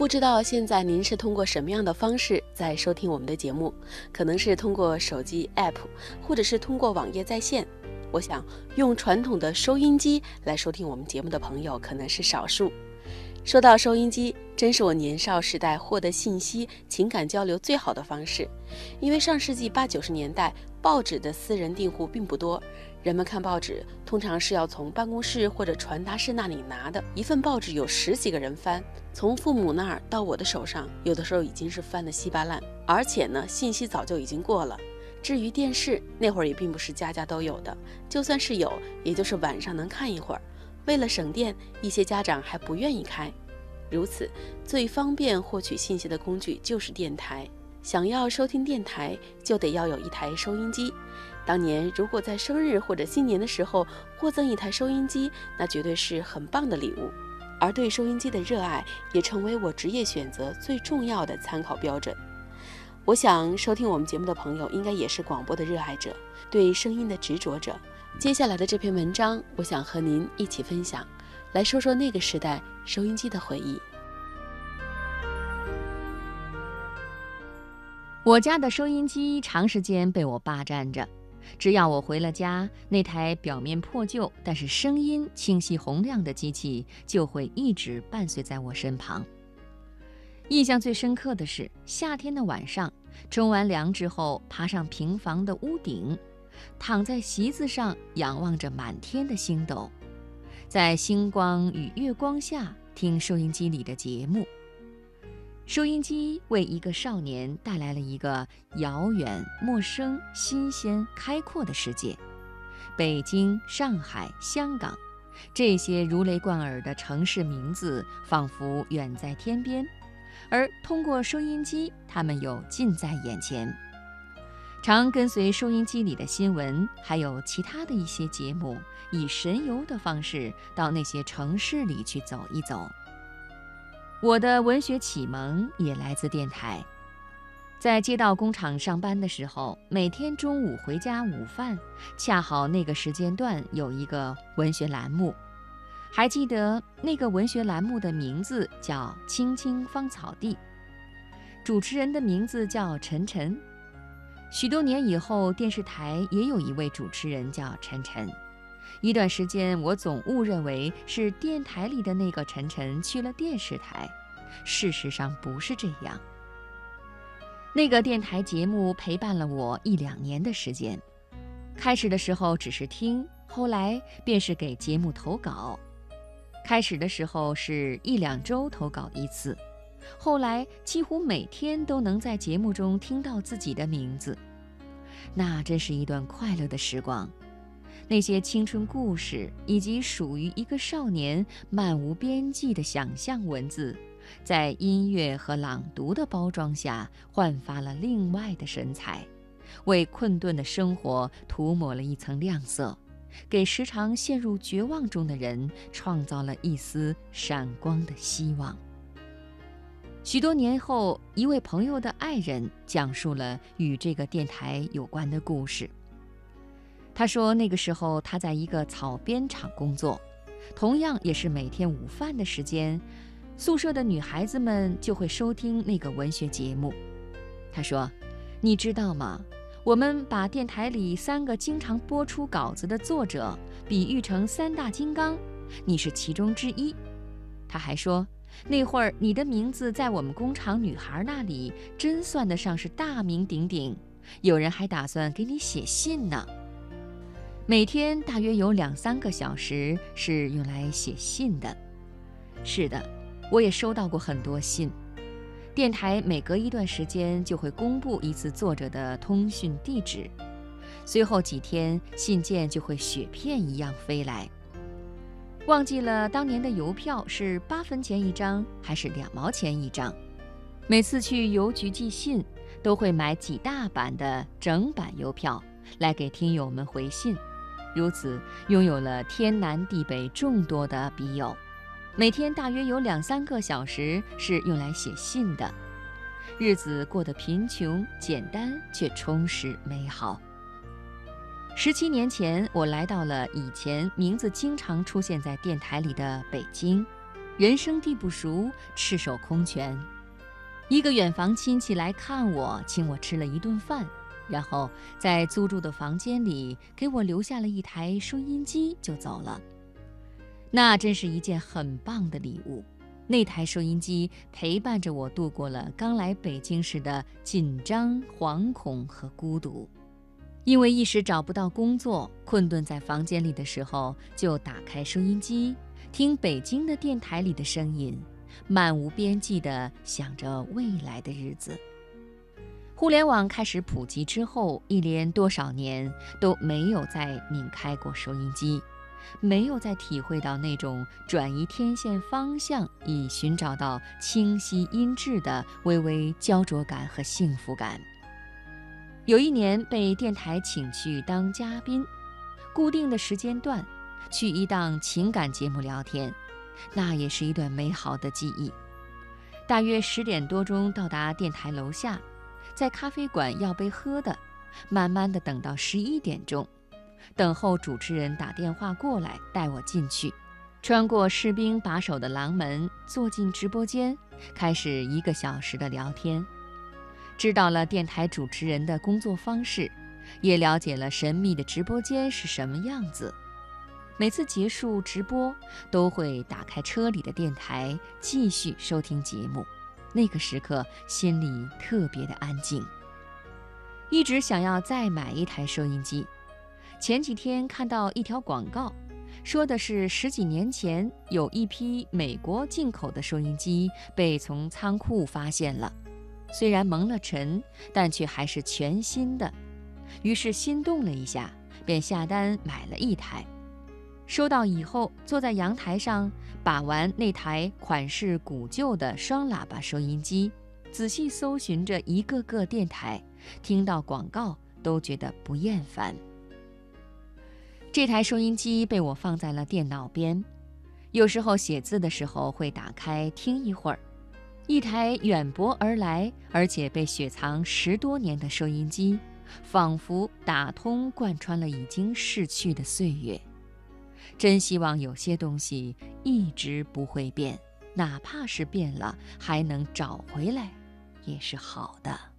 不知道现在您是通过什么样的方式在收听我们的节目？可能是通过手机 App，或者是通过网页在线。我想用传统的收音机来收听我们节目的朋友可能是少数。说到收音机，真是我年少时代获得信息、情感交流最好的方式。因为上世纪八九十年代，报纸的私人订户并不多。人们看报纸，通常是要从办公室或者传达室那里拿的。一份报纸有十几个人翻，从父母那儿到我的手上，有的时候已经是翻得稀巴烂。而且呢，信息早就已经过了。至于电视，那会儿也并不是家家都有的，就算是有，也就是晚上能看一会儿。为了省电，一些家长还不愿意开。如此，最方便获取信息的工具就是电台。想要收听电台，就得要有一台收音机。当年如果在生日或者新年的时候获赠一台收音机，那绝对是很棒的礼物。而对收音机的热爱，也成为我职业选择最重要的参考标准。我想收听我们节目的朋友，应该也是广播的热爱者，对声音的执着者。接下来的这篇文章，我想和您一起分享，来说说那个时代收音机的回忆。我家的收音机长时间被我霸占着。只要我回了家，那台表面破旧但是声音清晰洪亮的机器就会一直伴随在我身旁。印象最深刻的是夏天的晚上，冲完凉之后，爬上平房的屋顶，躺在席子上，仰望着满天的星斗，在星光与月光下听收音机里的节目。收音机为一个少年带来了一个遥远、陌生、新鲜、开阔的世界。北京、上海、香港，这些如雷贯耳的城市名字仿佛远在天边，而通过收音机，它们又近在眼前。常跟随收音机里的新闻，还有其他的一些节目，以神游的方式到那些城市里去走一走。我的文学启蒙也来自电台，在街道工厂上班的时候，每天中午回家午饭，恰好那个时间段有一个文学栏目，还记得那个文学栏目的名字叫《青青芳草地》，主持人的名字叫陈晨。许多年以后，电视台也有一位主持人叫陈晨。一段时间，我总误认为是电台里的那个晨晨去了电视台，事实上不是这样。那个电台节目陪伴了我一两年的时间，开始的时候只是听，后来便是给节目投稿。开始的时候是一两周投稿一次，后来几乎每天都能在节目中听到自己的名字，那真是一段快乐的时光。那些青春故事，以及属于一个少年漫无边际的想象文字，在音乐和朗读的包装下，焕发了另外的神采，为困顿的生活涂抹了一层亮色，给时常陷入绝望中的人创造了一丝闪光的希望。许多年后，一位朋友的爱人讲述了与这个电台有关的故事。他说：“那个时候他在一个草编厂工作，同样也是每天午饭的时间，宿舍的女孩子们就会收听那个文学节目。”他说：“你知道吗？我们把电台里三个经常播出稿子的作者比喻成三大金刚，你是其中之一。”他还说：“那会儿你的名字在我们工厂女孩那里真算得上是大名鼎鼎，有人还打算给你写信呢。”每天大约有两三个小时是用来写信的。是的，我也收到过很多信。电台每隔一段时间就会公布一次作者的通讯地址，随后几天信件就会雪片一样飞来。忘记了当年的邮票是八分钱一张还是两毛钱一张。每次去邮局寄信，都会买几大版的整版邮票来给听友们回信。如此，拥有了天南地北众多的笔友，每天大约有两三个小时是用来写信的，日子过得贫穷简单却充实美好。十七年前，我来到了以前名字经常出现在电台里的北京，人生地不熟，赤手空拳。一个远房亲戚来看我，请我吃了一顿饭，然后在租住的房间里给我留下了一台收音机，就走了。那真是一件很棒的礼物。那台收音机陪伴着我度过了刚来北京时的紧张、惶恐和孤独。因为一时找不到工作，困顿在房间里的时候，就打开收音机，听北京的电台里的声音。漫无边际地想着未来的日子。互联网开始普及之后，一连多少年都没有再拧开过收音机，没有再体会到那种转移天线方向以寻找到清晰音质的微微焦灼感和幸福感。有一年被电台请去当嘉宾，固定的时间段，去一档情感节目聊天。那也是一段美好的记忆。大约十点多钟到达电台楼下，在咖啡馆要杯喝的，慢慢的等到十一点钟，等候主持人打电话过来带我进去，穿过士兵把守的廊门，坐进直播间，开始一个小时的聊天，知道了电台主持人的工作方式，也了解了神秘的直播间是什么样子。每次结束直播，都会打开车里的电台继续收听节目。那个时刻，心里特别的安静。一直想要再买一台收音机。前几天看到一条广告，说的是十几年前有一批美国进口的收音机被从仓库发现了，虽然蒙了尘，但却还是全新的。于是心动了一下，便下单买了一台。收到以后，坐在阳台上把玩那台款式古旧的双喇叭收音机，仔细搜寻着一个个电台，听到广告都觉得不厌烦。这台收音机被我放在了电脑边，有时候写字的时候会打开听一会儿。一台远播而来而且被雪藏十多年的收音机，仿佛打通贯穿了已经逝去的岁月。真希望有些东西一直不会变，哪怕是变了，还能找回来，也是好的。